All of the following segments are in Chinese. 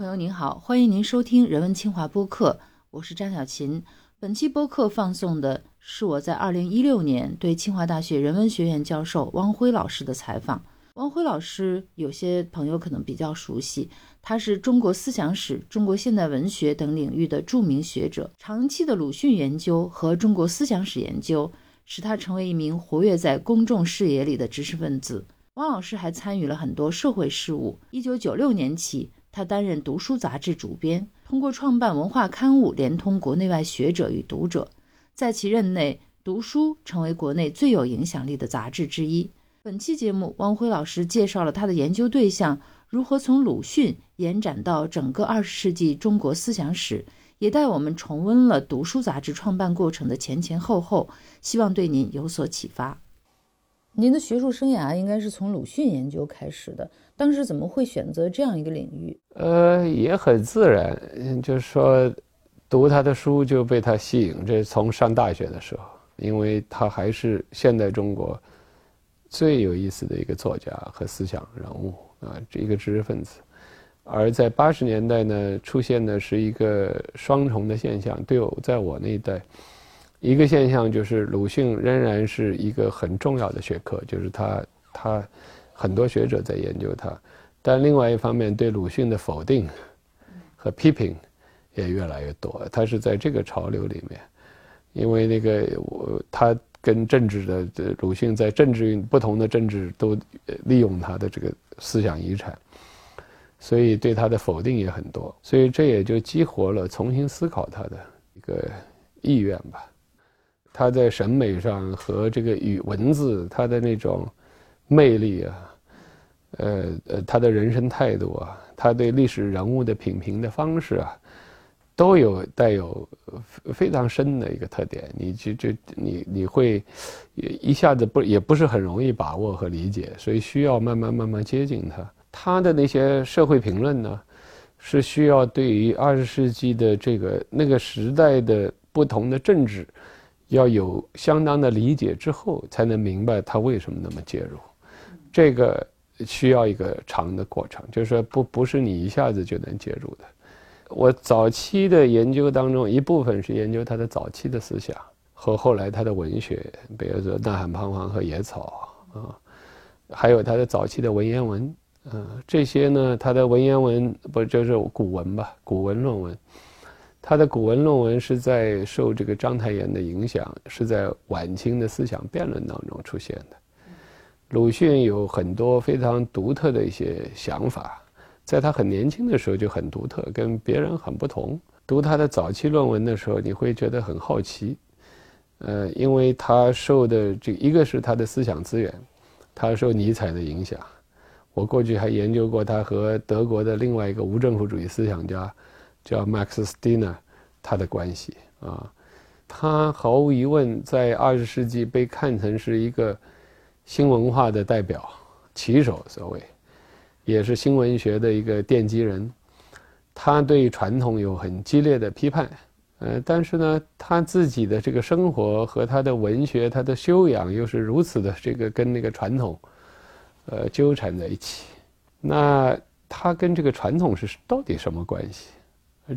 朋友您好，欢迎您收听人文清华播客，我是张小琴。本期播客放送的是我在二零一六年对清华大学人文学院教授汪辉老师的采访。汪辉老师，有些朋友可能比较熟悉，他是中国思想史、中国现代文学等领域的著名学者，长期的鲁迅研究和中国思想史研究使他成为一名活跃在公众视野里的知识分子。汪老师还参与了很多社会事务。一九九六年起。他担任《读书》杂志主编，通过创办文化刊物，连通国内外学者与读者。在其任内，《读书》成为国内最有影响力的杂志之一。本期节目，汪辉老师介绍了他的研究对象如何从鲁迅延展到整个二十世纪中国思想史，也带我们重温了《读书》杂志创办过程的前前后后，希望对您有所启发。您的学术生涯应该是从鲁迅研究开始的。当时怎么会选择这样一个领域？呃，也很自然，就是说，读他的书就被他吸引。这从上大学的时候，因为他还是现代中国最有意思的一个作家和思想人物啊，这一个知识分子。而在八十年代呢，出现的是一个双重的现象。对我在我那一代，一个现象就是鲁迅仍然是一个很重要的学科，就是他他。很多学者在研究他，但另外一方面对鲁迅的否定和批评也越来越多。他是在这个潮流里面，因为那个我他跟政治的鲁迅在政治不同的政治都利用他的这个思想遗产，所以对他的否定也很多。所以这也就激活了重新思考他的一个意愿吧。他在审美上和这个语文字他的那种魅力啊。呃呃，他的人生态度啊，他对历史人物的品评的方式啊，都有带有非常深的一个特点。你就就你你会一下子不也不是很容易把握和理解，所以需要慢慢慢慢接近他。他的那些社会评论呢，是需要对于二十世纪的这个那个时代的不同的政治，要有相当的理解之后，才能明白他为什么那么介入这个。需要一个长的过程，就是说不不是你一下子就能介入的。我早期的研究当中，一部分是研究他的早期的思想和后来他的文学，比如说《呐喊彷徨》和《野草》啊，还有他的早期的文言文，嗯，这些呢，他的文言文不就是古文吧？古文论文，他的古文论文是在受这个章太炎的影响，是在晚清的思想辩论当中出现的。鲁迅有很多非常独特的一些想法，在他很年轻的时候就很独特，跟别人很不同。读他的早期论文的时候，你会觉得很好奇，呃，因为他受的这一个是他的思想资源，他受尼采的影响。我过去还研究过他和德国的另外一个无政府主义思想家，叫 Max Stirner，他的关系啊，他毫无疑问在二十世纪被看成是一个。新文化的代表、旗手，所谓，也是新文学的一个奠基人。他对传统有很激烈的批判，呃，但是呢，他自己的这个生活和他的文学、他的修养又是如此的这个跟那个传统，呃，纠缠在一起。那他跟这个传统是到底什么关系？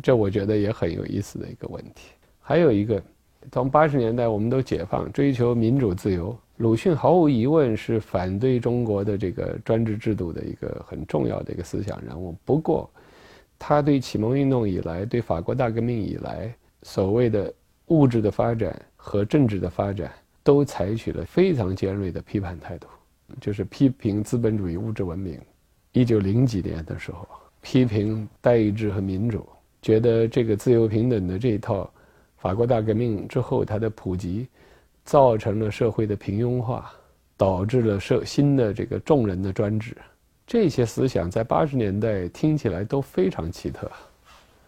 这我觉得也很有意思的一个问题。还有一个，从八十年代我们都解放，追求民主自由。鲁迅毫无疑问是反对中国的这个专制制度的一个很重要的一个思想人物。不过，他对启蒙运动以来、对法国大革命以来所谓的物质的发展和政治的发展，都采取了非常尖锐的批判态度，就是批评资本主义物质文明。一九零几年的时候，批评代议制和民主，觉得这个自由平等的这一套，法国大革命之后它的普及。造成了社会的平庸化，导致了社新的这个众人的专制，这些思想在八十年代听起来都非常奇特，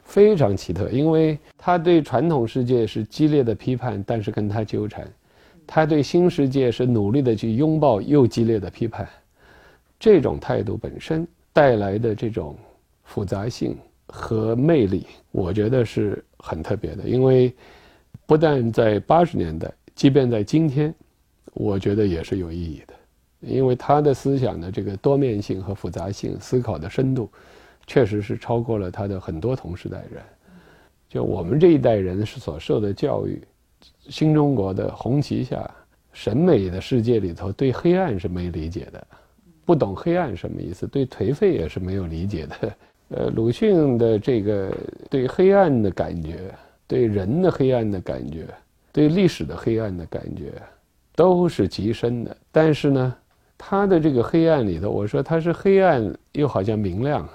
非常奇特，因为他对传统世界是激烈的批判，但是跟他纠缠；他对新世界是努力的去拥抱，又激烈的批判。这种态度本身带来的这种复杂性和魅力，我觉得是很特别的，因为不但在八十年代。即便在今天，我觉得也是有意义的，因为他的思想的这个多面性和复杂性、思考的深度，确实是超过了他的很多同时代人。就我们这一代人是所受的教育，新中国的红旗下，审美的世界里头，对黑暗是没理解的，不懂黑暗什么意思，对颓废也是没有理解的。呃，鲁迅的这个对黑暗的感觉，对人的黑暗的感觉，对历史的黑暗的感觉，都是极深的。但是呢，他的这个黑暗里头，我说他是黑暗，又好像明亮，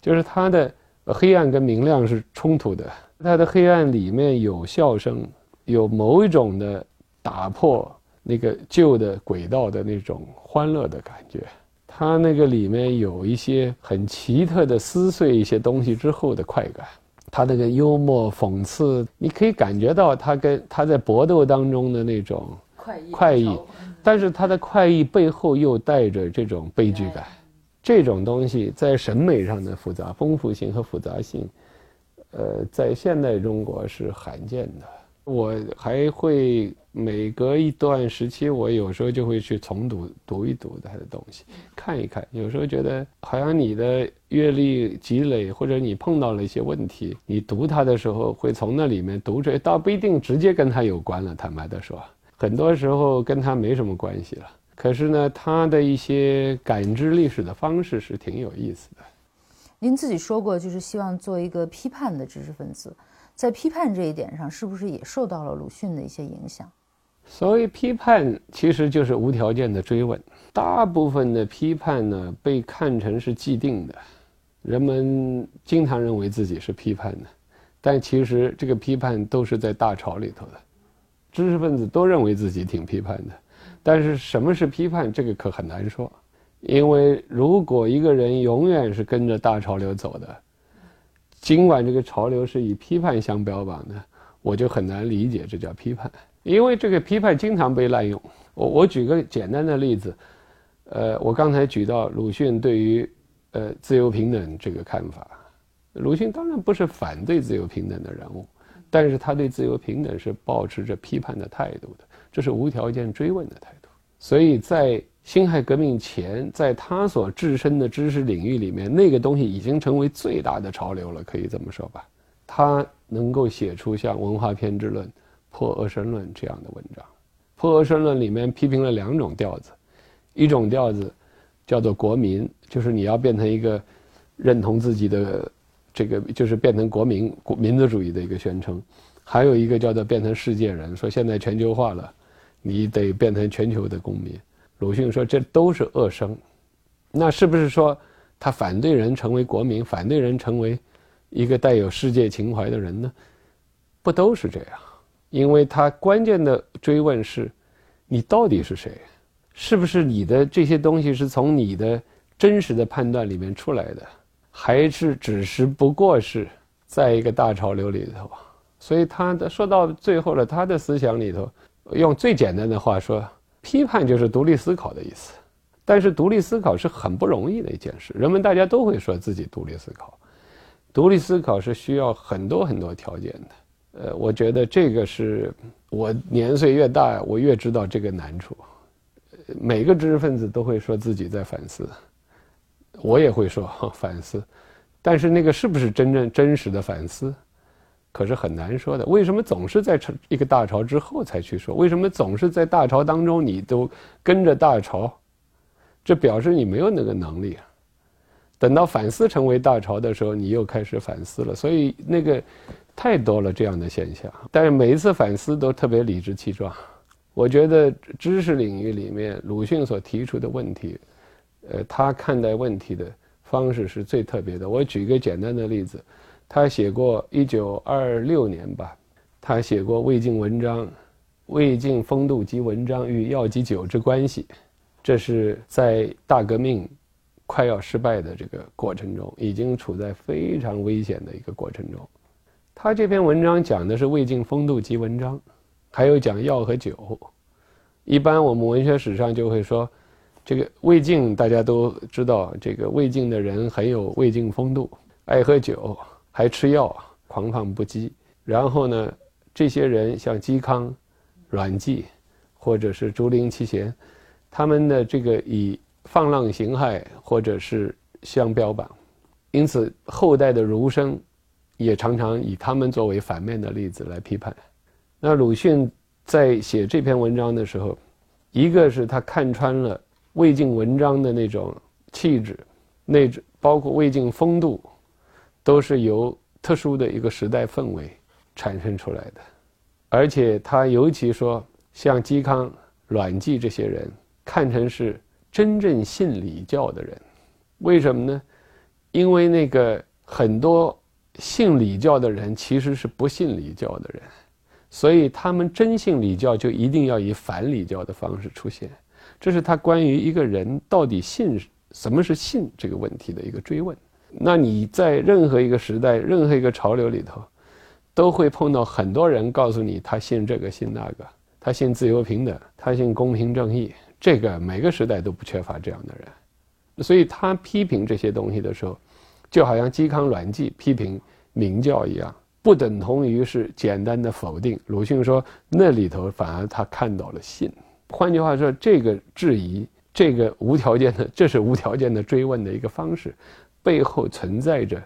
就是他的。黑暗跟明亮是冲突的，他的黑暗里面有笑声，有某一种的打破那个旧的轨道的那种欢乐的感觉，他那个里面有一些很奇特的撕碎一些东西之后的快感，他那个幽默讽刺，你可以感觉到他跟他在搏斗当中的那种快意，快意，但是他的快意背后又带着这种悲剧感。这种东西在审美上的复杂、丰富性和复杂性，呃，在现代中国是罕见的。我还会每隔一段时期，我有时候就会去重读、读一读他的东西，看一看。有时候觉得好像你的阅历积累，或者你碰到了一些问题，你读他的时候会从那里面读出来，倒不一定直接跟他有关了。坦白的说，很多时候跟他没什么关系了。可是呢，他的一些感知历史的方式是挺有意思的。您自己说过，就是希望做一个批判的知识分子，在批判这一点上，是不是也受到了鲁迅的一些影响？所谓批判，其实就是无条件的追问。大部分的批判呢，被看成是既定的，人们经常认为自己是批判的，但其实这个批判都是在大潮里头的，知识分子都认为自己挺批判的。但是什么是批判？这个可很难说，因为如果一个人永远是跟着大潮流走的，尽管这个潮流是以批判相标榜的，我就很难理解这叫批判。因为这个批判经常被滥用。我我举个简单的例子，呃，我刚才举到鲁迅对于呃自由平等这个看法，鲁迅当然不是反对自由平等的人物，但是他对自由平等是保持着批判的态度的，这是无条件追问的态度。所以在辛亥革命前，在他所置身的知识领域里面，那个东西已经成为最大的潮流了，可以这么说吧。他能够写出像《文化偏执论》《破恶生论》这样的文章，《破恶生论》里面批评了两种调子，一种调子叫做国民，就是你要变成一个认同自己的这个，就是变成国民、国民族主义的一个宣称；还有一个叫做变成世界人，说现在全球化了。你得变成全球的公民。鲁迅说这都是恶生，那是不是说他反对人成为国民，反对人成为一个带有世界情怀的人呢？不都是这样？因为他关键的追问是：你到底是谁？是不是你的这些东西是从你的真实的判断里面出来的，还是只是不过是在一个大潮流里头？所以他的说到最后了，他的思想里头。用最简单的话说，批判就是独立思考的意思。但是独立思考是很不容易的一件事。人们大家都会说自己独立思考，独立思考是需要很多很多条件的。呃，我觉得这个是我年岁越大，我越知道这个难处。每个知识分子都会说自己在反思，我也会说 反思，但是那个是不是真正真实的反思？可是很难说的，为什么总是在一个大潮之后才去说？为什么总是在大潮当中你都跟着大潮？这表示你没有那个能力。等到反思成为大潮的时候，你又开始反思了。所以那个太多了这样的现象。但是每一次反思都特别理直气壮。我觉得知识领域里面，鲁迅所提出的问题，呃，他看待问题的方式是最特别的。我举一个简单的例子。他写过一九二六年吧，他写过魏晋文章，魏晋风度及文章与药及酒之关系，这是在大革命快要失败的这个过程中，已经处在非常危险的一个过程中。他这篇文章讲的是魏晋风度及文章，还有讲药和酒。一般我们文学史上就会说，这个魏晋大家都知道，这个魏晋的人很有魏晋风度，爱喝酒。还吃药，狂放不羁。然后呢，这些人像嵇康、阮籍，或者是竹林七贤，他们的这个以放浪形骸或者是相标榜，因此后代的儒生也常常以他们作为反面的例子来批判。那鲁迅在写这篇文章的时候，一个是他看穿了魏晋文章的那种气质，那包括魏晋风度，都是由特殊的一个时代氛围产生出来的，而且他尤其说像嵇康、阮籍这些人，看成是真正信礼教的人，为什么呢？因为那个很多信礼教的人其实是不信礼教的人。所以，他们真信礼教，就一定要以反礼教的方式出现。这是他关于一个人到底信什么是信这个问题的一个追问。那你在任何一个时代、任何一个潮流里头，都会碰到很多人告诉你他信这个信那个，他信自由平等，他信公平正义。这个每个时代都不缺乏这样的人。所以他批评这些东西的时候，就好像嵇康、阮籍批评明教一样。不等同于是简单的否定。鲁迅说，那里头反而他看到了信。换句话说，这个质疑，这个无条件的，这是无条件的追问的一个方式，背后存在着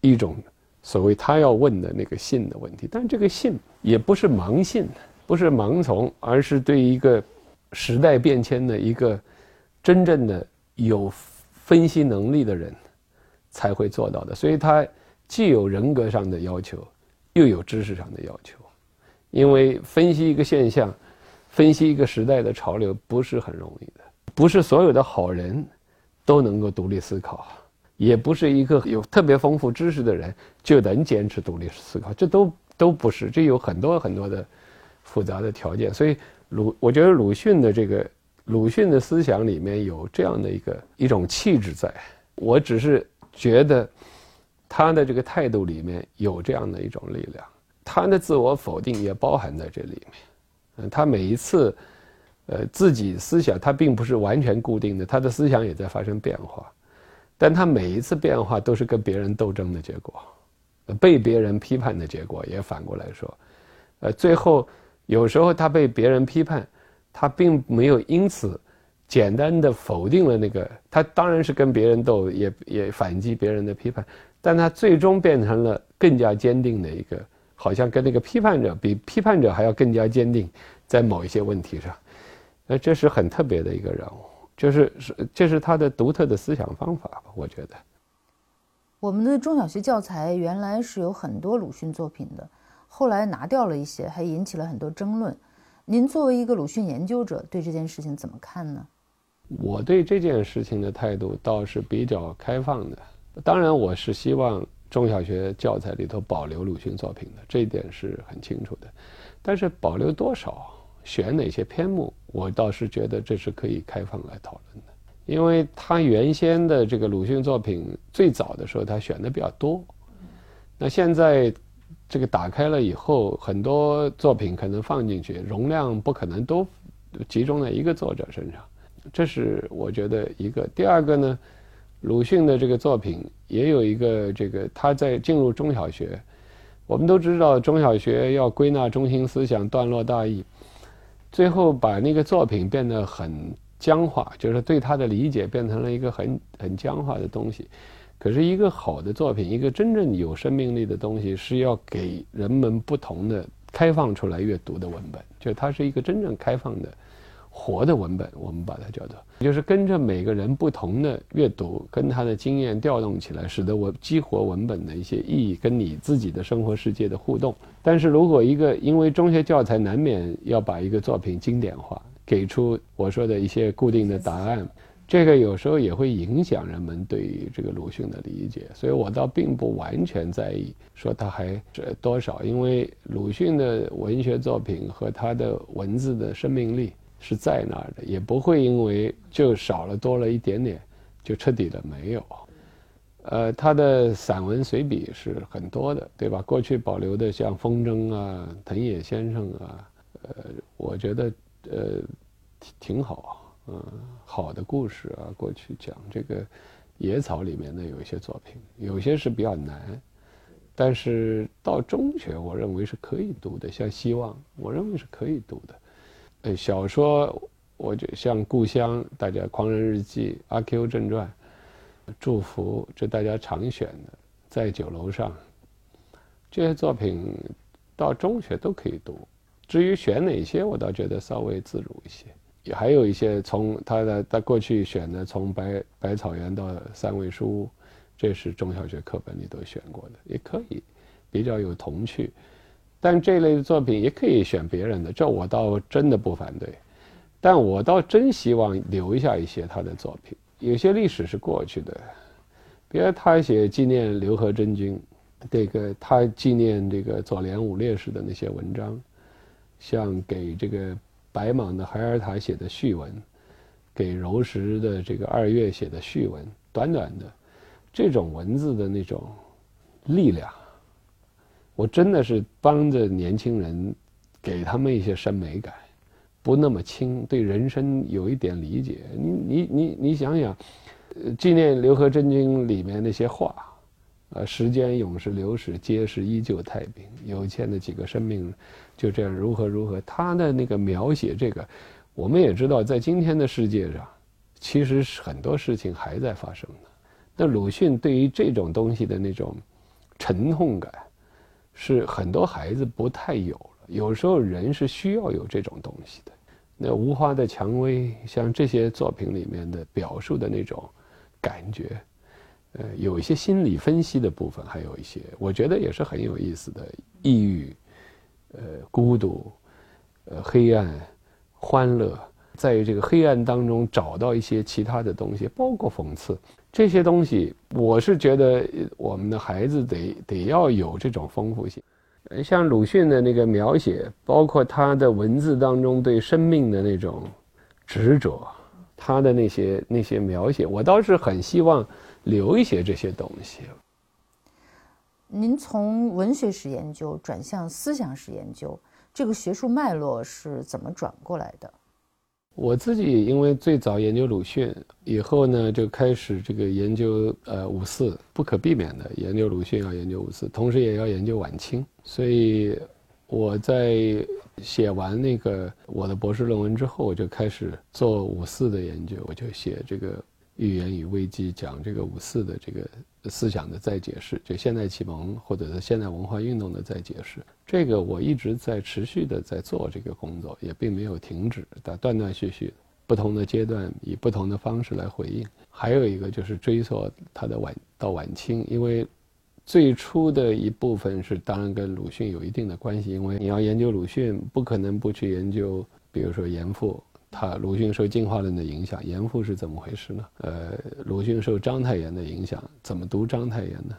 一种所谓他要问的那个信的问题。但这个信也不是盲信，不是盲从，而是对一个时代变迁的一个真正的有分析能力的人才会做到的。所以他。既有人格上的要求，又有知识上的要求，因为分析一个现象，分析一个时代的潮流不是很容易的，不是所有的好人都能够独立思考，也不是一个有特别丰富知识的人就能坚持独立思考，这都都不是，这有很多很多的复杂的条件。所以鲁，我觉得鲁迅的这个鲁迅的思想里面有这样的一个一种气质在，我只是觉得。他的这个态度里面有这样的一种力量，他的自我否定也包含在这里面。嗯，他每一次，呃，自己思想他并不是完全固定的，他的思想也在发生变化，但他每一次变化都是跟别人斗争的结果，被别人批判的结果。也反过来说，呃，最后有时候他被别人批判，他并没有因此简单的否定了那个，他当然是跟别人斗，也也反击别人的批判。但他最终变成了更加坚定的一个，好像跟那个批判者比批判者还要更加坚定，在某一些问题上，呃，这是很特别的一个人物，就是是这是他的独特的思想方法吧？我觉得。我们的中小学教材原来是有很多鲁迅作品的，后来拿掉了一些，还引起了很多争论。您作为一个鲁迅研究者，对这件事情怎么看呢？我对这件事情的态度倒是比较开放的。当然，我是希望中小学教材里头保留鲁迅作品的，这一点是很清楚的。但是保留多少，选哪些篇目，我倒是觉得这是可以开放来讨论的。因为他原先的这个鲁迅作品最早的时候，他选的比较多。那现在这个打开了以后，很多作品可能放进去，容量不可能都集中在一个作者身上，这是我觉得一个。第二个呢？鲁迅的这个作品也有一个这个，他在进入中小学，我们都知道中小学要归纳中心思想、段落大意，最后把那个作品变得很僵化，就是对他的理解变成了一个很很僵化的东西。可是，一个好的作品，一个真正有生命力的东西，是要给人们不同的开放出来阅读的文本，就它是一个真正开放的。活的文本，我们把它叫做，就是跟着每个人不同的阅读，跟他的经验调动起来，使得我激活文本的一些意义，跟你自己的生活世界的互动。但是如果一个因为中学教材难免要把一个作品经典化，给出我说的一些固定的答案，这个有时候也会影响人们对于这个鲁迅的理解。所以我倒并不完全在意说他还是多少，因为鲁迅的文学作品和他的文字的生命力。是在那儿的，也不会因为就少了多了一点点，就彻底的没有。呃，他的散文随笔是很多的，对吧？过去保留的像风筝啊、藤野先生啊，呃，我觉得呃挺挺好，嗯，好的故事啊。过去讲这个野草里面的有一些作品，有些是比较难，但是到中学我认为是可以读的，像希望，我认为是可以读的。小说，我就像《故乡》，大家《狂人日记》《阿 Q 正传》，祝福，这大家常选的，在酒楼上，这些作品到中学都可以读。至于选哪些，我倒觉得稍微自如一些。也还有一些从他的他过去选的，从百百草园到三味书屋，这是中小学课本里都选过的，也可以比较有童趣。但这类的作品也可以选别人的，这我倒真的不反对。但我倒真希望留下一些他的作品。有些历史是过去的，比如他写纪念刘和珍君，这个他纪念这个左联五烈士的那些文章，像给这个。白蟒的海尔塔写的序文，给柔石的这个二月写的序文，短短的，这种文字的那种力量，我真的是帮着年轻人，给他们一些审美感，不那么轻，对人生有一点理解。你你你你想想，呃纪念刘和珍君里面那些话。呃，时间永是流逝，皆是依旧太平。有限的几个生命，就这样如何如何。他的那个描写，这个我们也知道，在今天的世界上，其实是很多事情还在发生的。那鲁迅对于这种东西的那种沉痛感，是很多孩子不太有了。有时候人是需要有这种东西的。那无花的蔷薇，像这些作品里面的表述的那种感觉。呃，有一些心理分析的部分，还有一些我觉得也是很有意思的，抑郁，呃，孤独，呃，黑暗，欢乐，在这个黑暗当中找到一些其他的东西，包括讽刺这些东西，我是觉得我们的孩子得得要有这种丰富性。像鲁迅的那个描写，包括他的文字当中对生命的那种执着，他的那些那些描写，我倒是很希望。留一些这些东西。您从文学史研究转向思想史研究，这个学术脉络是怎么转过来的？我自己因为最早研究鲁迅，以后呢就开始这个研究呃五四，不可避免的研究鲁迅要研究五四，同时也要研究晚清。所以我在写完那个我的博士论文之后，我就开始做五四的研究，我就写这个。预言与危机讲这个五四的这个思想的再解释，就现代启蒙或者是现代文化运动的再解释，这个我一直在持续的在做这个工作，也并没有停止，但断断续续，不同的阶段以不同的方式来回应。还有一个就是追溯它的晚到晚清，因为最初的一部分是当然跟鲁迅有一定的关系，因为你要研究鲁迅，不可能不去研究，比如说严复。他鲁迅受进化论的影响，严复是怎么回事呢？呃，鲁迅受章太炎的影响，怎么读章太炎呢？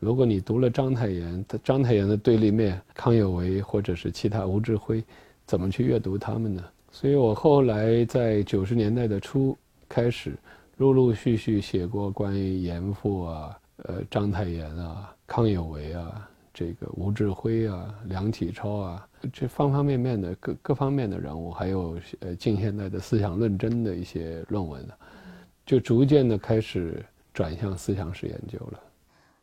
如果你读了章太炎，章太炎的对立面康有为或者是其他吴志辉，怎么去阅读他们呢？所以我后来在九十年代的初开始，陆陆续续写过关于严复啊、呃章太炎啊、康有为啊。这个吴志辉啊，梁启超啊，这方方面面的各各方面的人物，还有呃近现代的思想论争的一些论文，就逐渐的开始转向思想史研究了。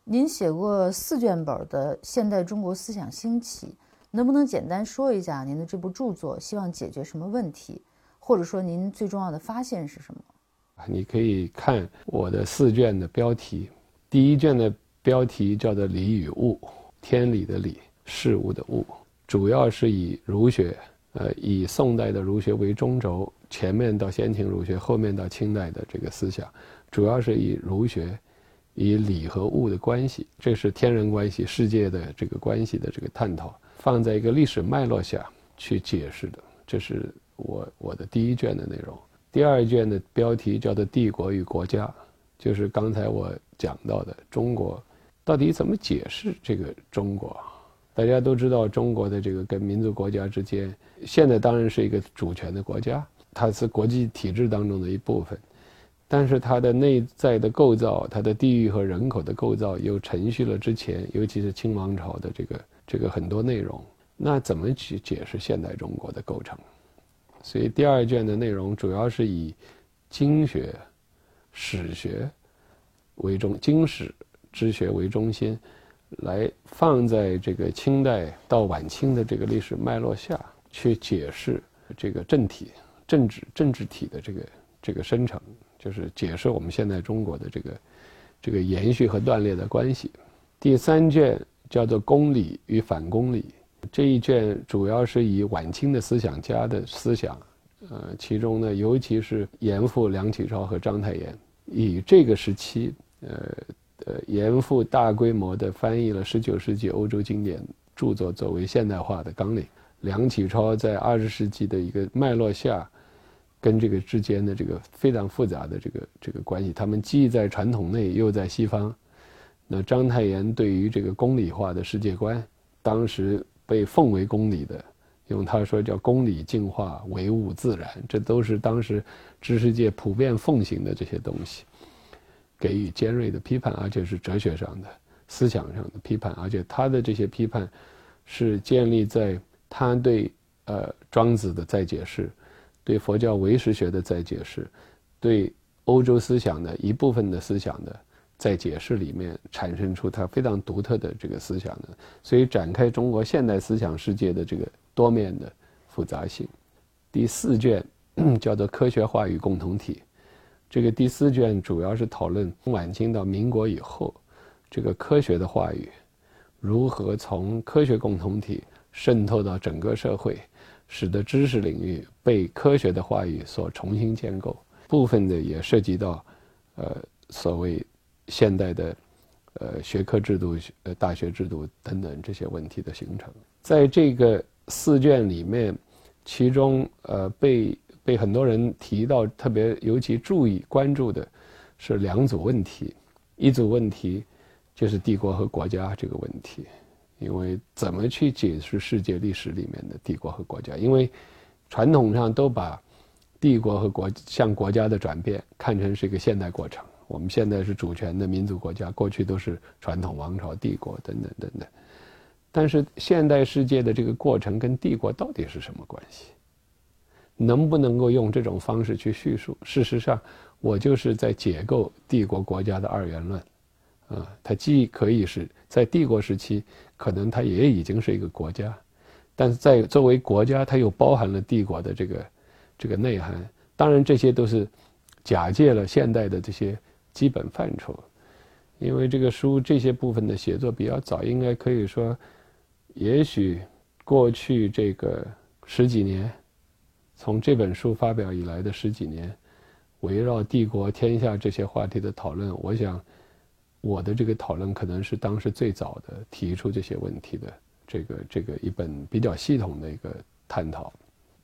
您写过四卷本的《现代中国思想兴起》，能不能简单说一下您的这部著作希望解决什么问题，或者说您最重要的发现是什么？你可以看我的四卷的标题，第一卷的标题叫做《理与物》。天理的理，事物的物，主要是以儒学，呃，以宋代的儒学为中轴，前面到先秦儒学，后面到清代的这个思想，主要是以儒学，以理和物的关系，这是天人关系、世界的这个关系的这个探讨，放在一个历史脉络下去解释的，这是我我的第一卷的内容。第二卷的标题叫做《帝国与国家》，就是刚才我讲到的中国。到底怎么解释这个中国？大家都知道，中国的这个跟民族国家之间，现在当然是一个主权的国家，它是国际体制当中的一部分，但是它的内在的构造，它的地域和人口的构造，又承续了之前，尤其是清王朝的这个这个很多内容。那怎么去解释现代中国的构成？所以第二卷的内容主要是以经学、史学为中，经史。知学为中心，来放在这个清代到晚清的这个历史脉络下去解释这个政体、政治、政治体的这个这个生成，就是解释我们现在中国的这个这个延续和断裂的关系。第三卷叫做《公理与反公理》，这一卷主要是以晚清的思想家的思想，呃，其中呢，尤其是严复、梁启超和章太炎，以这个时期，呃呃，严复大规模的翻译了十九世纪欧洲经典著作作为现代化的纲领。梁启超在二十世纪的一个脉络下，跟这个之间的这个非常复杂的这个这个关系，他们既在传统内，又在西方。那章太炎对于这个公理化的世界观，当时被奉为公理的，用他说叫“公理进化，唯物自然”，这都是当时知识界普遍奉行的这些东西，给予尖锐的批判，而且是哲学上的、思想上的批判，而且他的这些批判是建立在。他对呃庄子的再解释，对佛教唯识学的再解释，对欧洲思想的一部分的思想的再解释里面，产生出他非常独特的这个思想的，所以展开中国现代思想世界的这个多面的复杂性。第四卷叫做《科学话语共同体》，这个第四卷主要是讨论晚清到民国以后，这个科学的话语如何从科学共同体。渗透到整个社会，使得知识领域被科学的话语所重新建构。部分的也涉及到，呃，所谓现代的，呃，学科制度、呃，大学制度等等这些问题的形成。在这个四卷里面，其中呃被被很多人提到，特别尤其注意关注的是两组问题，一组问题就是帝国和国家这个问题。因为怎么去解释世界历史里面的帝国和国家？因为传统上都把帝国和国向国家的转变看成是一个现代过程。我们现在是主权的民族国家，过去都是传统王朝、帝国等等等等。但是现代世界的这个过程跟帝国到底是什么关系？能不能够用这种方式去叙述？事实上，我就是在解构帝国国家的二元论。啊，它既可以是在帝国时期。可能它也已经是一个国家，但是在作为国家，它又包含了帝国的这个这个内涵。当然，这些都是假借了现代的这些基本范畴。因为这个书这些部分的写作比较早，应该可以说，也许过去这个十几年，从这本书发表以来的十几年，围绕帝国天下这些话题的讨论，我想。我的这个讨论可能是当时最早的提出这些问题的这个这个一本比较系统的一个探讨。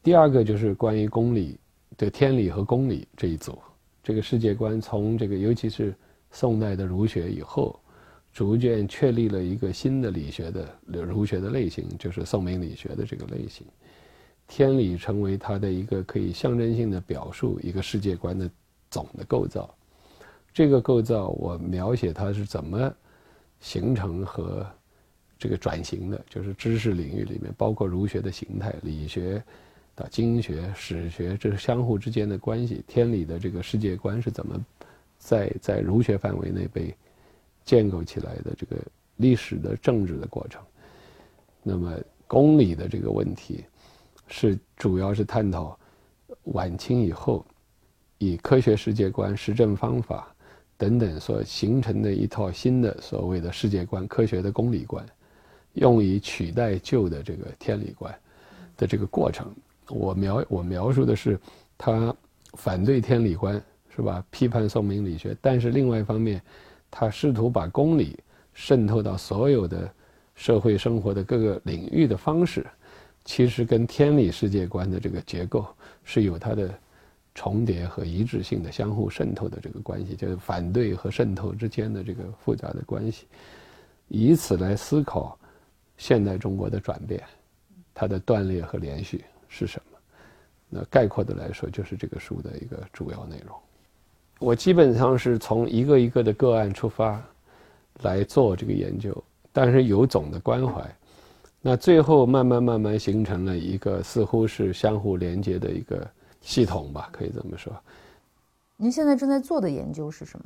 第二个就是关于公理的天理和公理这一组，这个世界观从这个尤其是宋代的儒学以后，逐渐确立了一个新的理学的儒学的类型，就是宋明理学的这个类型。天理成为它的一个可以象征性的表述一个世界观的总的构造。这个构造，我描写它是怎么形成和这个转型的，就是知识领域里面，包括儒学的形态、理学、到经学、史学，这是相互之间的关系。天理的这个世界观是怎么在在儒学范围内被建构起来的？这个历史的政治的过程。那么公理的这个问题，是主要是探讨晚清以后以科学世界观、实证方法。等等所形成的一套新的所谓的世界观、科学的公理观，用以取代旧的这个天理观的这个过程，我描我描述的是他反对天理观，是吧？批判宋明理学，但是另外一方面，他试图把公理渗透到所有的社会生活的各个领域的方式，其实跟天理世界观的这个结构是有它的。重叠和一致性的相互渗透的这个关系，就是反对和渗透之间的这个复杂的关系，以此来思考现代中国的转变，它的断裂和连续是什么？那概括的来说，就是这个书的一个主要内容。我基本上是从一个一个的个案出发来做这个研究，但是有总的关怀，那最后慢慢慢慢形成了一个似乎是相互连接的一个。系统吧，可以这么说。您现在正在做的研究是什么？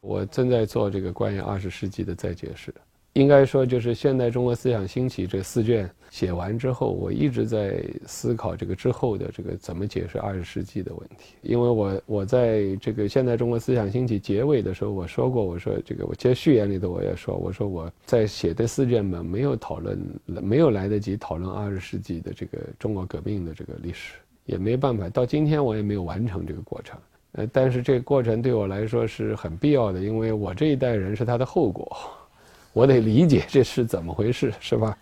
我正在做这个关于二十世纪的再解释。应该说，就是现代中国思想兴起这四卷写完之后，我一直在思考这个之后的这个怎么解释二十世纪的问题。因为我我在这个现代中国思想兴起结尾的时候，我说过，我说这个我其实序言里头我也说，我说我在写这四卷嘛，没有讨论，没有来得及讨论二十世纪的这个中国革命的这个历史，也没办法，到今天我也没有完成这个过程。呃，但是这个过程对我来说是很必要的，因为我这一代人是他的后果。我得理解这是怎么回事，是吧？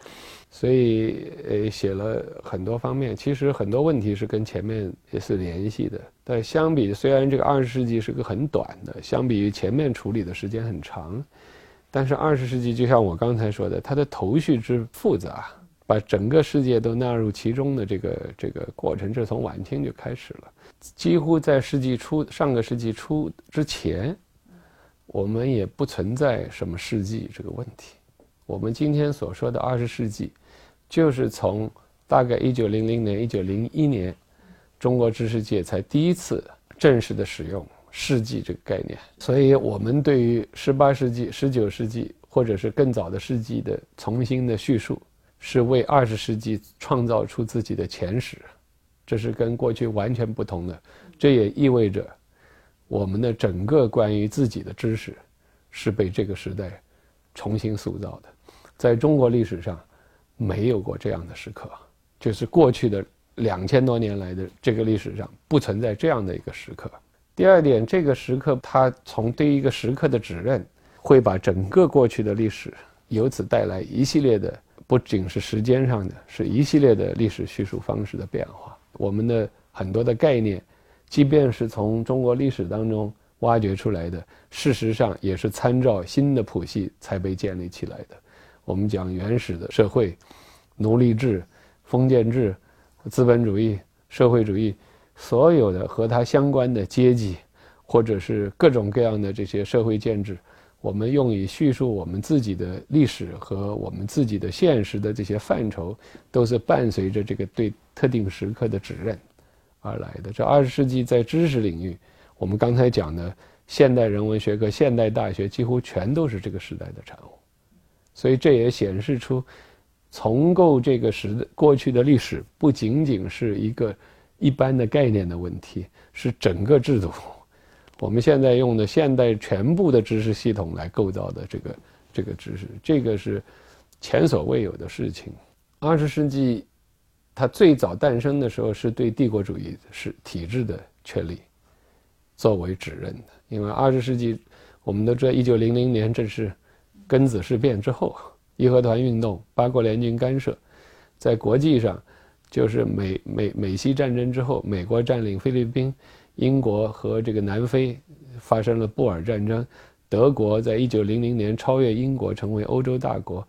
所以，呃，写了很多方面。其实很多问题是跟前面也是联系的。但相比，虽然这个二十世纪是个很短的，相比于前面处理的时间很长，但是二十世纪就像我刚才说的，它的头绪之复杂，把整个世界都纳入其中的这个这个过程，这从晚清就开始了。几乎在世纪初，上个世纪初之前。我们也不存在什么世纪这个问题。我们今天所说的二十世纪，就是从大概一九零零年、一九零一年，中国知识界才第一次正式的使用“世纪”这个概念。所以，我们对于十八世纪、十九世纪或者是更早的世纪的重新的叙述，是为二十世纪创造出自己的前史，这是跟过去完全不同的。这也意味着。我们的整个关于自己的知识，是被这个时代重新塑造的。在中国历史上，没有过这样的时刻，就是过去的两千多年来的这个历史上不存在这样的一个时刻。第二点，这个时刻它从对一个时刻的指认，会把整个过去的历史由此带来一系列的，不仅是时间上的，是一系列的历史叙述方式的变化。我们的很多的概念。即便是从中国历史当中挖掘出来的，事实上也是参照新的谱系才被建立起来的。我们讲原始的社会，奴隶制、封建制、资本主义、社会主义，所有的和它相关的阶级，或者是各种各样的这些社会建制，我们用以叙述我们自己的历史和我们自己的现实的这些范畴，都是伴随着这个对特定时刻的指认。而来的这二十世纪在知识领域，我们刚才讲的现代人文学科、现代大学几乎全都是这个时代的产物，所以这也显示出重构这个时过去的历史不仅仅是一个一般的概念的问题，是整个制度。我们现在用的现代全部的知识系统来构造的这个这个知识，这个是前所未有的事情。二十世纪。它最早诞生的时候是对帝国主义是体制的确立作为指认的，因为二十世纪我们都知道，一九零零年正是庚子事变之后，义和团运动、八国联军干涉，在国际上就是美美美西战争之后，美国占领菲律宾，英国和这个南非发生了布尔战争，德国在一九零零年超越英国成为欧洲大国。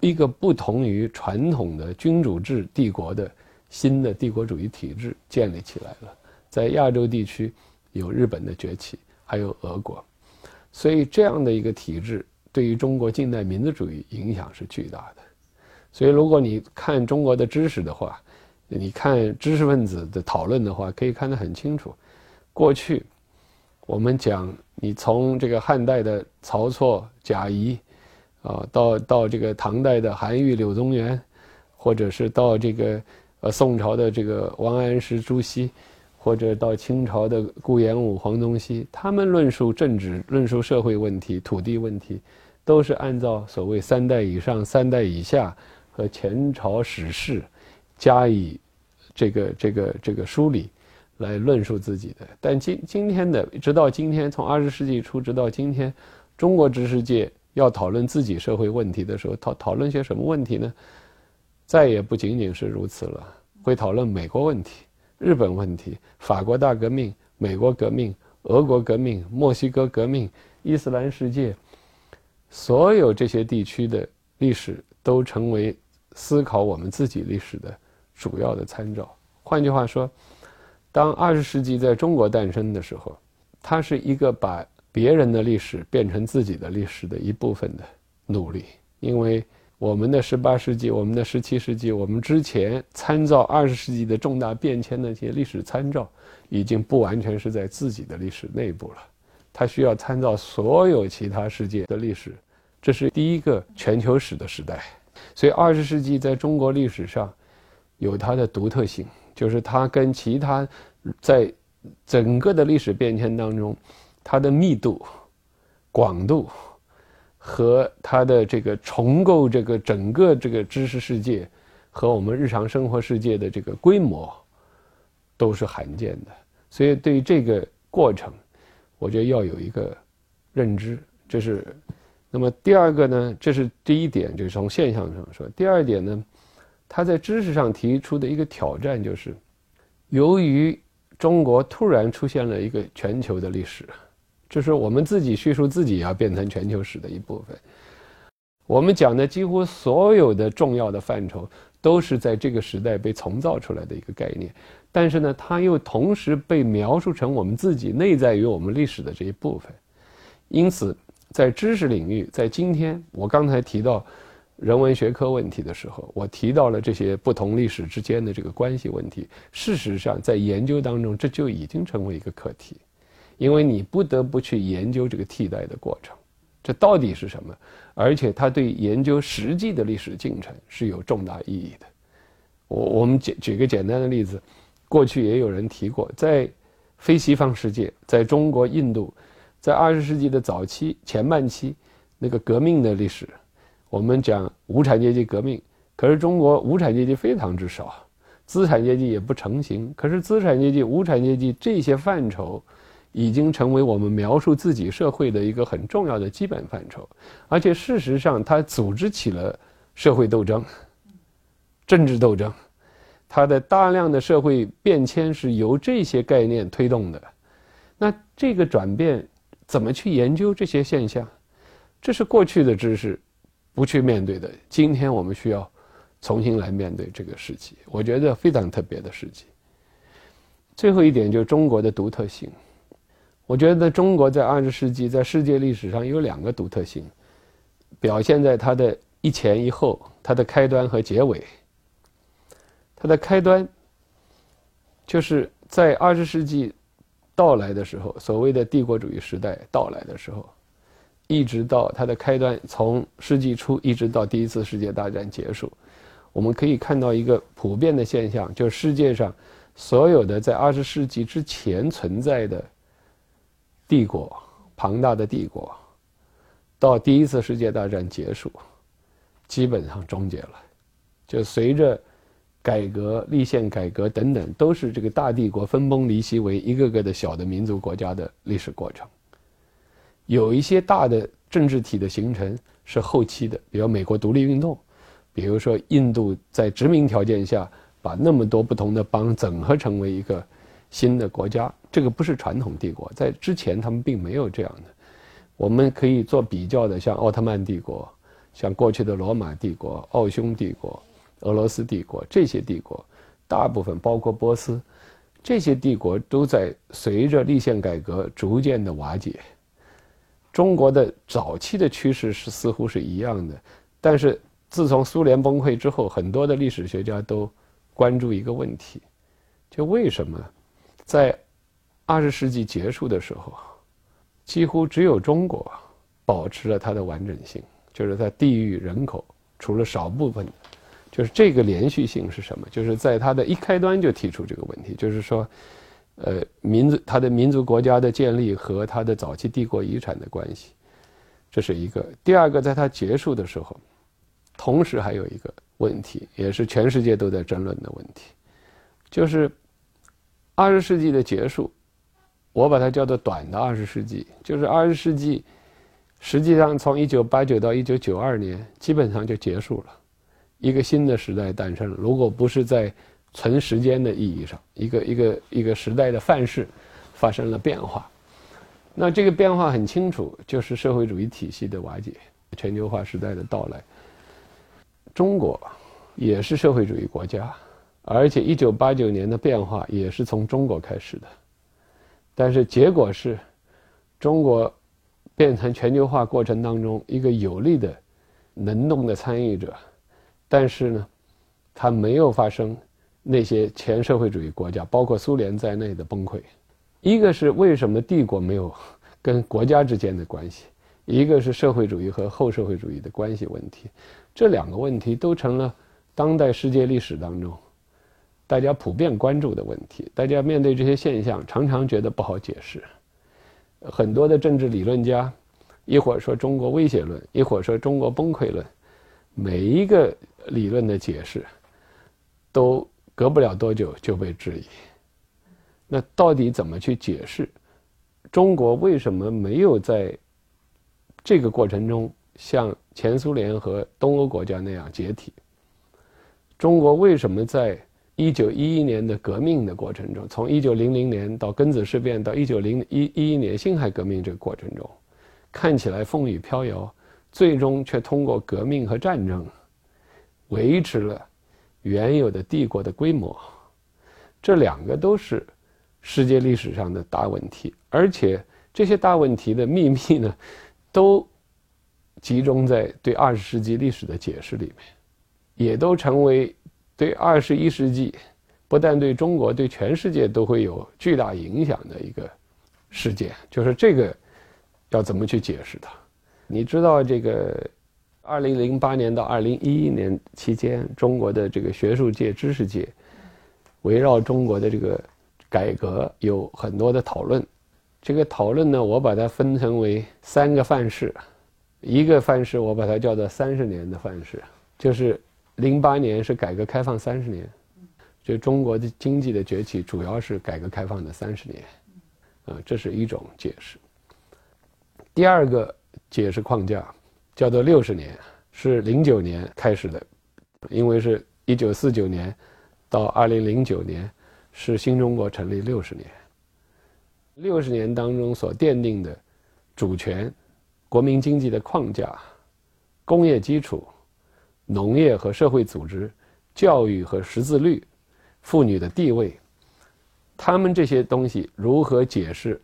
一个不同于传统的君主制帝国的新的帝国主义体制建立起来了，在亚洲地区有日本的崛起，还有俄国，所以这样的一个体制对于中国近代民族主义影响是巨大的。所以如果你看中国的知识的话，你看知识分子的讨论的话，可以看得很清楚。过去我们讲，你从这个汉代的曹错、贾谊。啊，到到这个唐代的韩愈、柳宗元，或者是到这个呃宋朝的这个王安石、朱熹，或者到清朝的顾炎武、黄宗羲，他们论述政治、论述社会问题、土地问题，都是按照所谓三代以上、三代以下和前朝史事加以这个这个这个梳理来论述自己的。但今今天的，直到今天，从二十世纪初直到今天，中国知识界。要讨论自己社会问题的时候，讨讨论些什么问题呢？再也不仅仅是如此了，会讨论美国问题、日本问题、法国大革命、美国革命、俄国革命、墨西哥革命、伊斯兰世界，所有这些地区的历史都成为思考我们自己历史的主要的参照。换句话说，当二十世纪在中国诞生的时候，它是一个把。别人的历史变成自己的历史的一部分的努力，因为我们的十八世纪、我们的十七世纪、我们之前参照二十世纪的重大变迁的一些历史参照，已经不完全是在自己的历史内部了，它需要参照所有其他世界的历史，这是第一个全球史的时代。所以二十世纪在中国历史上有它的独特性，就是它跟其他在整个的历史变迁当中，它的密度、广度和它的这个重构这个整个这个知识世界和我们日常生活世界的这个规模都是罕见的。所以对这个过程，我觉得要有一个认知，这是。那么第二个呢，这是第一点，就是从现象上说。第二点呢，他在知识上提出的一个挑战就是，由于中国突然出现了一个全球的历史，就是我们自己叙述自己要变成全球史的一部分。我们讲的几乎所有的重要的范畴，都是在这个时代被重造出来的一个概念。但是呢，它又同时被描述成我们自己内在于我们历史的这一部分，因此。在知识领域，在今天，我刚才提到人文学科问题的时候，我提到了这些不同历史之间的这个关系问题。事实上，在研究当中，这就已经成为一个课题，因为你不得不去研究这个替代的过程，这到底是什么？而且，它对研究实际的历史进程是有重大意义的。我我们举举个简单的例子，过去也有人提过，在非西方世界，在中国、印度。在二十世纪的早期前半期，那个革命的历史，我们讲无产阶级革命。可是中国无产阶级非常之少，资产阶级也不成型。可是资产阶级、无产阶级这些范畴，已经成为我们描述自己社会的一个很重要的基本范畴。而且事实上，它组织起了社会斗争、政治斗争，它的大量的社会变迁是由这些概念推动的。那这个转变。怎么去研究这些现象？这是过去的知识不去面对的。今天我们需要重新来面对这个时期，我觉得非常特别的时期。最后一点就是中国的独特性。我觉得中国在二十世纪在世界历史上有两个独特性，表现在它的一前一后，它的开端和结尾。它的开端就是在二十世纪。到来的时候，所谓的帝国主义时代到来的时候，一直到它的开端，从世纪初一直到第一次世界大战结束，我们可以看到一个普遍的现象，就是世界上所有的在二十世纪之前存在的帝国，庞大的帝国，到第一次世界大战结束，基本上终结了，就随着。改革、立宪改革等等，都是这个大帝国分崩离析为一个个的小的民族国家的历史过程。有一些大的政治体的形成是后期的，比如美国独立运动，比如说印度在殖民条件下把那么多不同的邦整合成为一个新的国家，这个不是传统帝国，在之前他们并没有这样的。我们可以做比较的，像奥特曼帝国，像过去的罗马帝国、奥匈帝国。俄罗斯帝国这些帝国，大部分包括波斯，这些帝国都在随着立宪改革逐渐的瓦解。中国的早期的趋势是似乎是一样的，但是自从苏联崩溃之后，很多的历史学家都关注一个问题：就为什么在二十世纪结束的时候，几乎只有中国保持了它的完整性，就是在地域、人口，除了少部分。就是这个连续性是什么？就是在它的一开端就提出这个问题，就是说，呃，民族它的民族国家的建立和它的早期帝国遗产的关系，这是一个。第二个，在它结束的时候，同时还有一个问题，也是全世界都在争论的问题，就是二十世纪的结束，我把它叫做短的二十世纪，就是二十世纪实际上从一九八九到一九九二年基本上就结束了。一个新的时代诞生了。如果不是在纯时间的意义上，一个一个一个时代的范式发生了变化，那这个变化很清楚，就是社会主义体系的瓦解，全球化时代的到来。中国也是社会主义国家，而且一九八九年的变化也是从中国开始的，但是结果是，中国变成全球化过程当中一个有力的、能动的参与者。但是呢，它没有发生那些前社会主义国家，包括苏联在内的崩溃。一个是为什么帝国没有跟国家之间的关系？一个是社会主义和后社会主义的关系问题，这两个问题都成了当代世界历史当中大家普遍关注的问题。大家面对这些现象，常常觉得不好解释。很多的政治理论家，一会儿说中国威胁论，一会儿说中国崩溃论，每一个理论的解释，都隔不了多久就被质疑。那到底怎么去解释中国为什么没有在这个过程中像前苏联和东欧国家那样解体？中国为什么在一九一一年的革命的过程中，从一九零零年到庚子事变到一九零一一一年辛亥革命这个过程中，看起来风雨飘摇，最终却通过革命和战争维持了原有的帝国的规模？这两个都是世界历史上的大问题，而且这些大问题的秘密呢？都集中在对二十世纪历史的解释里面，也都成为对二十一世纪不但对中国、对全世界都会有巨大影响的一个事件。就是这个要怎么去解释它？你知道，这个二零零八年到二零一一年期间，中国的这个学术界、知识界围绕中国的这个改革有很多的讨论。这个讨论呢，我把它分成为三个范式，一个范式我把它叫做三十年的范式，就是零八年是改革开放三十年，就中国的经济的崛起主要是改革开放的三十年，啊，这是一种解释。第二个解释框架叫做六十年，是零九年开始的，因为是一九四九年到二零零九年是新中国成立六十年。六十年当中所奠定的主权、国民经济的框架、工业基础、农业和社会组织、教育和识字率、妇女的地位，他们这些东西如何解释？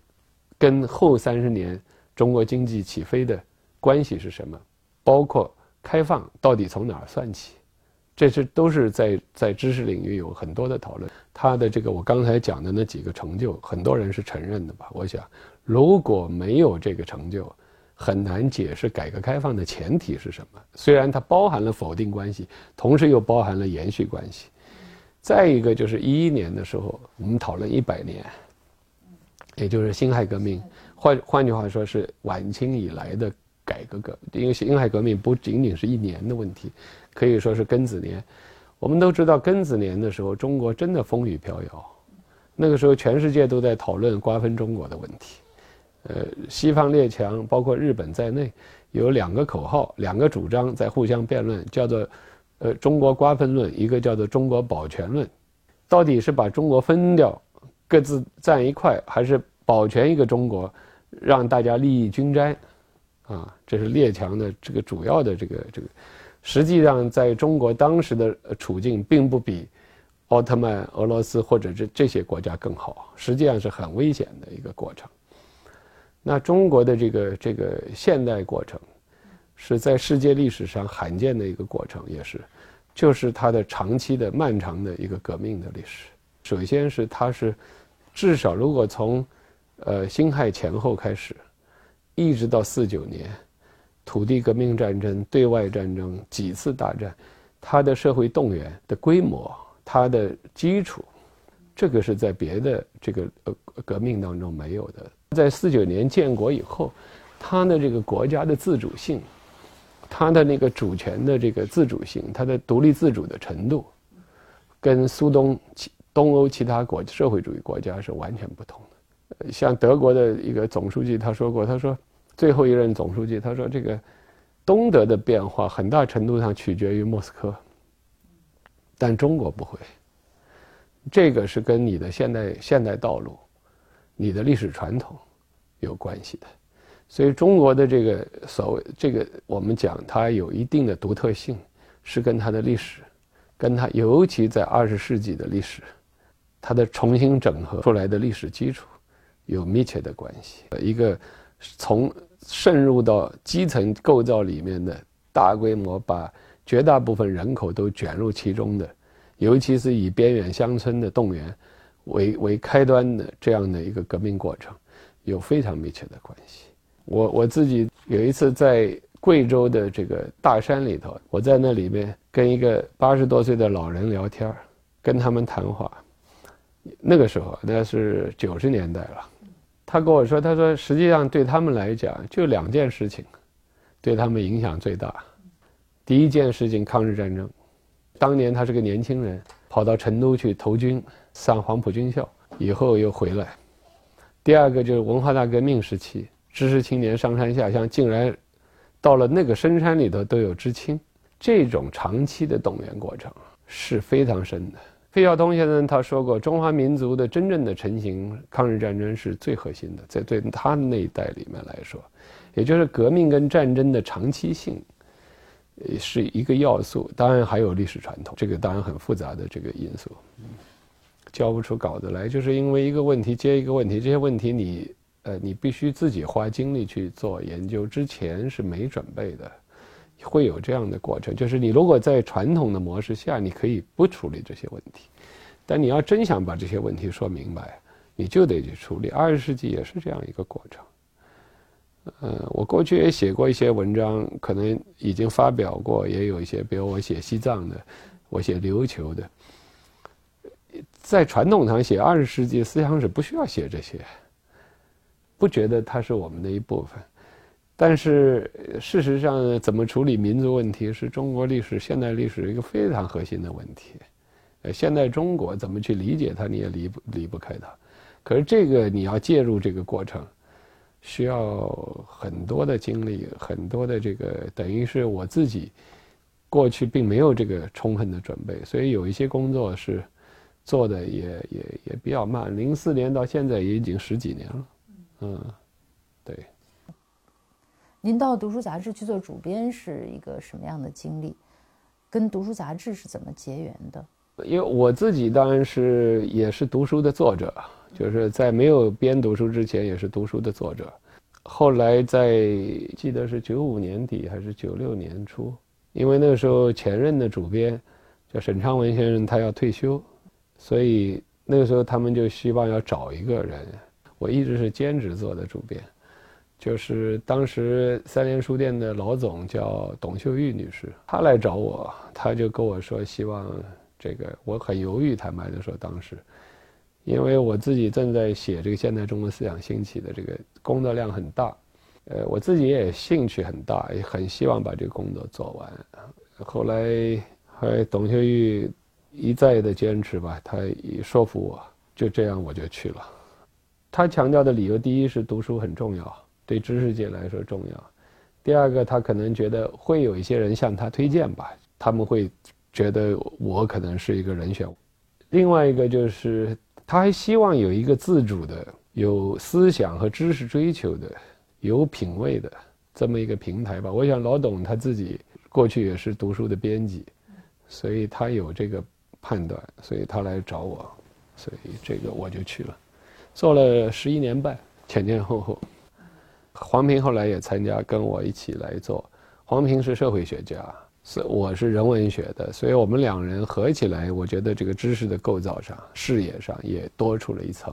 跟后三十年中国经济起飞的关系是什么？包括开放到底从哪儿算起？这是都是在在知识领域有很多的讨论。他的这个我刚才讲的那几个成就，很多人是承认的吧？我想，如果没有这个成就，很难解释改革开放的前提是什么。虽然它包含了否定关系，同时又包含了延续关系。再一个就是一一年的时候，我们讨论一百年，也就是辛亥革命。换换句话说，是晚清以来的改革革，因为辛亥革命不仅仅是一年的问题。可以说是庚子年，我们都知道庚子年的时候，中国真的风雨飘摇。那个时候，全世界都在讨论瓜分中国的问题。呃，西方列强，包括日本在内，有两个口号、两个主张在互相辩论，叫做“呃中国瓜分论”，一个叫做“中国保全论”。到底是把中国分掉，各自占一块，还是保全一个中国，让大家利益均沾？啊，这是列强的这个主要的这个这个。实际上，在中国当时的处境，并不比奥特曼、俄罗斯或者这这些国家更好。实际上是很危险的一个过程。那中国的这个这个现代过程，是在世界历史上罕见的一个过程，也是，就是它的长期的漫长的一个革命的历史。首先是它是，至少如果从，呃辛亥前后开始，一直到四九年。土地革命战争、对外战争几次大战，它的社会动员的规模、它的基础，这个是在别的这个呃革命当中没有的。在四九年建国以后，它的这个国家的自主性，它的那个主权的这个自主性，它的独立自主的程度，跟苏东东欧其他国社会主义国家是完全不同的。像德国的一个总书记他说过，他说。最后一任总书记他说：“这个东德的变化很大程度上取决于莫斯科，但中国不会。这个是跟你的现代现代道路、你的历史传统有关系的。所以中国的这个所谓这个我们讲它有一定的独特性，是跟它的历史，跟它尤其在二十世纪的历史，它的重新整合出来的历史基础有密切的关系。一个从渗入到基层构造里面的大规模，把绝大部分人口都卷入其中的，尤其是以边远乡村的动员为为开端的这样的一个革命过程，有非常密切的关系。我我自己有一次在贵州的这个大山里头，我在那里面跟一个八十多岁的老人聊天跟他们谈话。那个时候那是九十年代了，他跟我说，他说实际上对他们来讲，就两件事情，对他们影响最大。第一件事情，抗日战争，当年他是个年轻人，跑到成都去投军，上黄埔军校，以后又回来。第二个就是文化大革命时期，知识青年上山下乡，竟然到了那个深山里头都有知青，这种长期的动员过程是非常深的。费孝通先生他说过，中华民族的真正的成型，抗日战争是最核心的，在对他那一代里面来说，也就是革命跟战争的长期性，是一个要素。当然还有历史传统，这个当然很复杂的这个因素。交不出稿子来，就是因为一个问题接一个问题，这些问题你呃你必须自己花精力去做研究，之前是没准备的。会有这样的过程，就是你如果在传统的模式下，你可以不处理这些问题，但你要真想把这些问题说明白，你就得去处理。二十世纪也是这样一个过程。呃，我过去也写过一些文章，可能已经发表过，也有一些，比如我写西藏的，我写琉球的，在传统上写二十世纪思想史不需要写这些，不觉得它是我们的一部分。但是事实上，怎么处理民族问题是中国历史、现代历史一个非常核心的问题。呃，现代中国怎么去理解它，你也离不离不开它。可是这个你要介入这个过程，需要很多的精力，很多的这个，等于是我自己过去并没有这个充分的准备，所以有一些工作是做的也也也比较慢。零四年到现在也已经十几年了，嗯，对。您到读书杂志去做主编是一个什么样的经历？跟读书杂志是怎么结缘的？因为我自己当然是也是读书的作者，就是在没有编读书之前也是读书的作者。后来在记得是九五年底还是九六年初，因为那个时候前任的主编叫沈昌文先生他要退休，所以那个时候他们就希望要找一个人。我一直是兼职做的主编。就是当时三联书店的老总叫董秀玉女士，她来找我，她就跟我说，希望这个我很犹豫，坦白的说，当时，因为我自己正在写这个现代中国思想兴起的这个工作量很大，呃，我自己也兴趣很大，也很希望把这个工作做完。后来，还董秀玉一再的坚持吧，他说服我，就这样我就去了。他强调的理由，第一是读书很重要。对知识界来说重要。第二个，他可能觉得会有一些人向他推荐吧，他们会觉得我可能是一个人选。另外一个就是，他还希望有一个自主的、有思想和知识追求的、有品位的这么一个平台吧。我想老董他自己过去也是读书的编辑，所以他有这个判断，所以他来找我，所以这个我就去了，做了十一年半，前前后后。黄平后来也参加，跟我一起来做。黄平是社会学家，是我是人文学的，所以我们两人合起来，我觉得这个知识的构造上、视野上也多出了一层。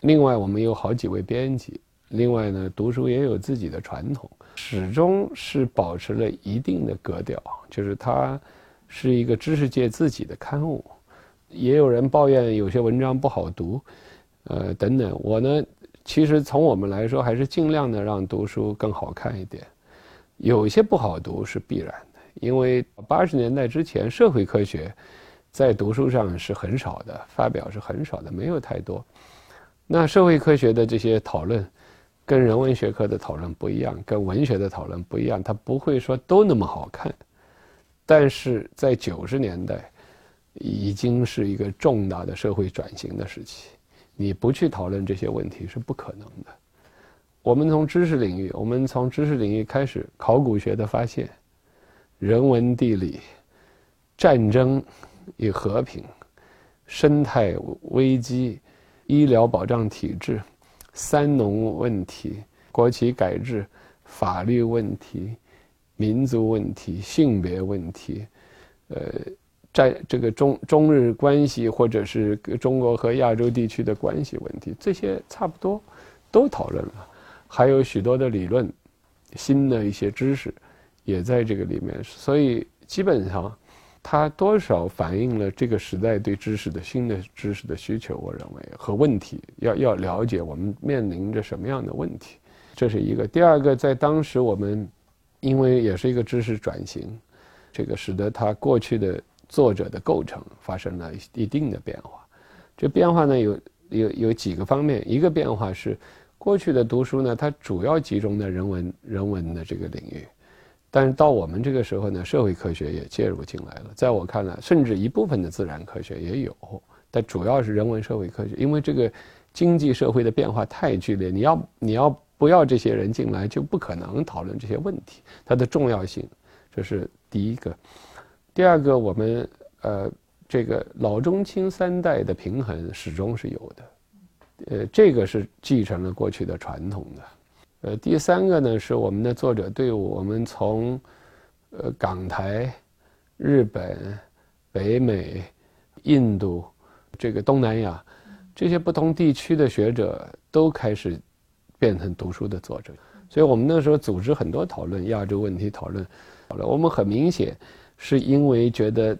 另外，我们有好几位编辑，另外呢，读书也有自己的传统，始终是保持了一定的格调，就是他是一个知识界自己的刊物。也有人抱怨有些文章不好读，呃，等等。我呢？其实从我们来说，还是尽量的让读书更好看一点。有些不好读是必然的，因为八十年代之前，社会科学在读书上是很少的，发表是很少的，没有太多。那社会科学的这些讨论，跟人文学科的讨论不一样，跟文学的讨论不一样，它不会说都那么好看。但是在九十年代，已经是一个重大的社会转型的时期。你不去讨论这些问题是不可能的。我们从知识领域，我们从知识领域开始，考古学的发现，人文地理，战争与和平，生态危机，医疗保障体制，三农问题，国企改制，法律问题，民族问题，性别问题，呃。在这个中中日关系，或者是中国和亚洲地区的关系问题，这些差不多都讨论了。还有许多的理论，新的一些知识也在这个里面，所以基本上它多少反映了这个时代对知识的新的知识的需求，我认为和问题要要了解我们面临着什么样的问题，这是一个。第二个，在当时我们因为也是一个知识转型，这个使得它过去的作者的构成发生了一定的变化。这变化呢有有有几个方面，一个变化是过去的读书呢，它主要集中在人文人文的这个领域，但是到我们这个时候呢，社会科学也介入进来了。在我看来，甚至一部分的自然科学也有，但主要是人文社会科学，因为这个经济社会的变化太剧烈，你要你要不要这些人进来，就不可能讨论这些问题，它的重要性，这是第一个。第二个，我们呃。这个老中青三代的平衡始终是有的，呃，这个是继承了过去的传统的。呃，第三个呢，是我们的作者队伍，我们从呃港台、日本、北美、印度、这个东南亚这些不同地区的学者都开始变成读书的作者，所以我们那时候组织很多讨论亚洲问题讨论，好了我们很明显是因为觉得。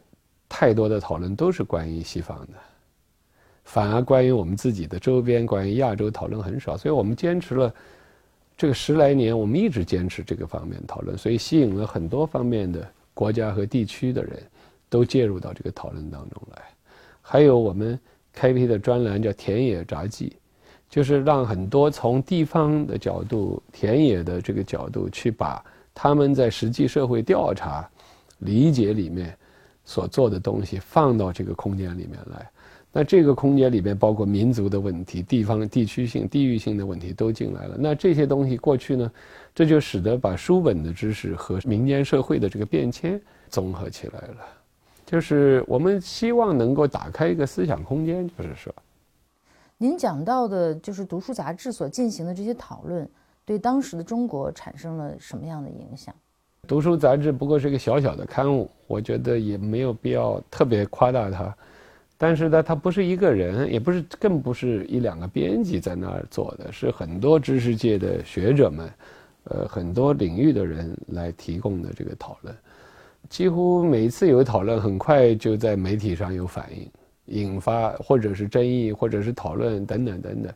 太多的讨论都是关于西方的，反而关于我们自己的周边、关于亚洲讨论很少，所以我们坚持了这个十来年，我们一直坚持这个方面讨论，所以吸引了很多方面的国家和地区的人都介入到这个讨论当中来。还有我们开辟的专栏叫“田野札记”，就是让很多从地方的角度、田野的这个角度去把他们在实际社会调查、理解里面。所做的东西放到这个空间里面来，那这个空间里面包括民族的问题、地方、地区性、地域性的问题都进来了。那这些东西过去呢，这就使得把书本的知识和民间社会的这个变迁综合起来了。就是我们希望能够打开一个思想空间，就是说，您讲到的就是读书杂志所进行的这些讨论，对当时的中国产生了什么样的影响？读书杂志不过是一个小小的刊物，我觉得也没有必要特别夸大它。但是呢，它不是一个人，也不是，更不是一两个编辑在那儿做的，是很多知识界的学者们，呃，很多领域的人来提供的这个讨论。几乎每次有讨论，很快就在媒体上有反应，引发或者是争议，或者是讨论等等等等。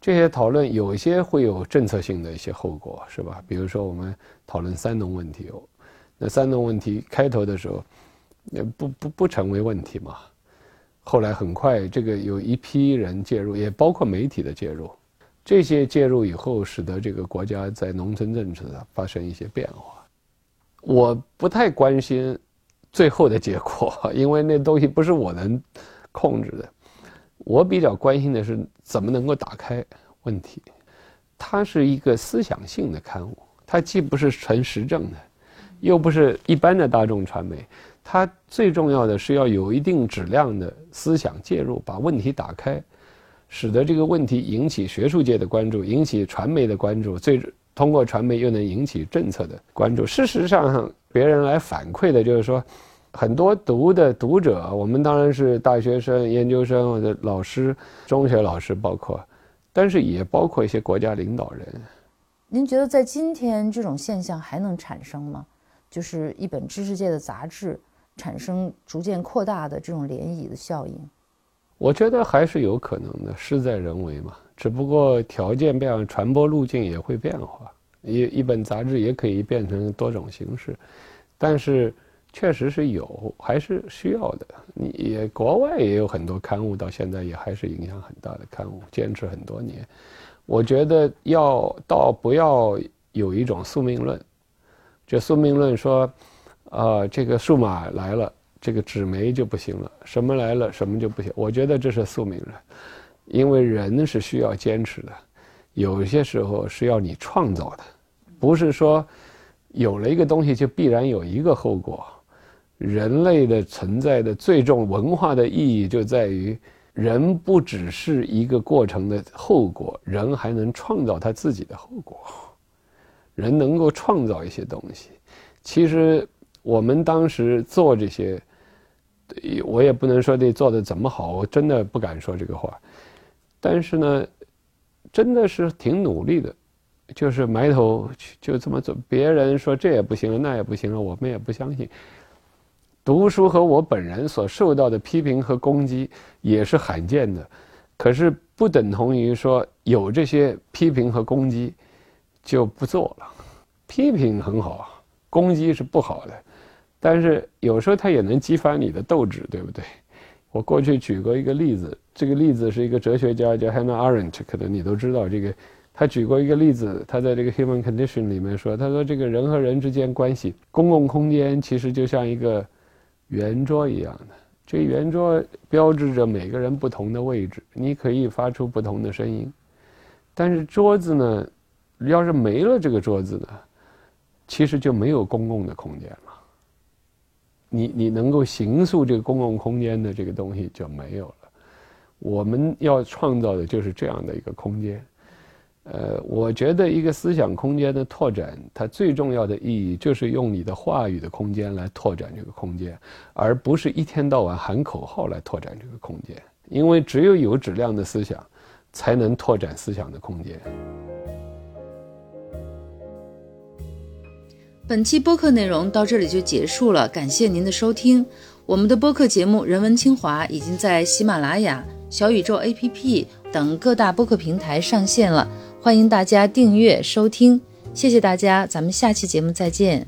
这些讨论有些会有政策性的一些后果，是吧？比如说我们讨论三农问题，那三农问题开头的时候，也不不不成为问题嘛。后来很快这个有一批人介入，也包括媒体的介入，这些介入以后，使得这个国家在农村政策上发生一些变化。我不太关心最后的结果，因为那东西不是我能控制的。我比较关心的是怎么能够打开问题。它是一个思想性的刊物，它既不是纯时政的，又不是一般的大众传媒。它最重要的是要有一定质量的思想介入，把问题打开，使得这个问题引起学术界的关注，引起传媒的关注，最通过传媒又能引起政策的关注。事实上，别人来反馈的就是说。很多读的读者，我们当然是大学生、研究生或者老师、中学老师，包括，但是也包括一些国家领导人。您觉得在今天这种现象还能产生吗？就是一本知识界的杂志产生逐渐扩大的这种涟漪的效应？我觉得还是有可能的，事在人为嘛。只不过条件变，传播路径也会变化。一一本杂志也可以变成多种形式，但是。确实是有，还是需要的。你也国外也有很多刊物，到现在也还是影响很大的刊物，坚持很多年。我觉得要到不要有一种宿命论，这宿命论说，啊，这个数码来了，这个纸媒就不行了，什么来了，什么就不行。我觉得这是宿命论，因为人是需要坚持的，有些时候是要你创造的，不是说有了一个东西就必然有一个后果。人类的存在的最重文化的意义就在于，人不只是一个过程的后果，人还能创造他自己的后果。人能够创造一些东西。其实我们当时做这些，我也不能说这做的怎么好，我真的不敢说这个话。但是呢，真的是挺努力的。就是埋头就这么做。别人说这也不行了，那也不行了，我们也不相信。读书和我本人所受到的批评和攻击也是罕见的，可是不等同于说有这些批评和攻击就不做了。批评很好，攻击是不好的，但是有时候它也能激发你的斗志，对不对？我过去举过一个例子，这个例子是一个哲学家叫 Hannah Arendt，可能你都知道这个。他举过一个例子，他在这个《Human Condition》里面说，他说这个人和人之间关系，公共空间其实就像一个。圆桌一样的，这圆桌标志着每个人不同的位置，你可以发出不同的声音。但是桌子呢，要是没了这个桌子呢，其实就没有公共的空间了。你你能够形塑这个公共空间的这个东西就没有了。我们要创造的就是这样的一个空间。呃，我觉得一个思想空间的拓展，它最重要的意义就是用你的话语的空间来拓展这个空间，而不是一天到晚喊口号来拓展这个空间。因为只有有质量的思想，才能拓展思想的空间。本期播客内容到这里就结束了，感谢您的收听。我们的播客节目《人文清华》已经在喜马拉雅、小宇宙 APP 等各大播客平台上线了。欢迎大家订阅收听，谢谢大家，咱们下期节目再见。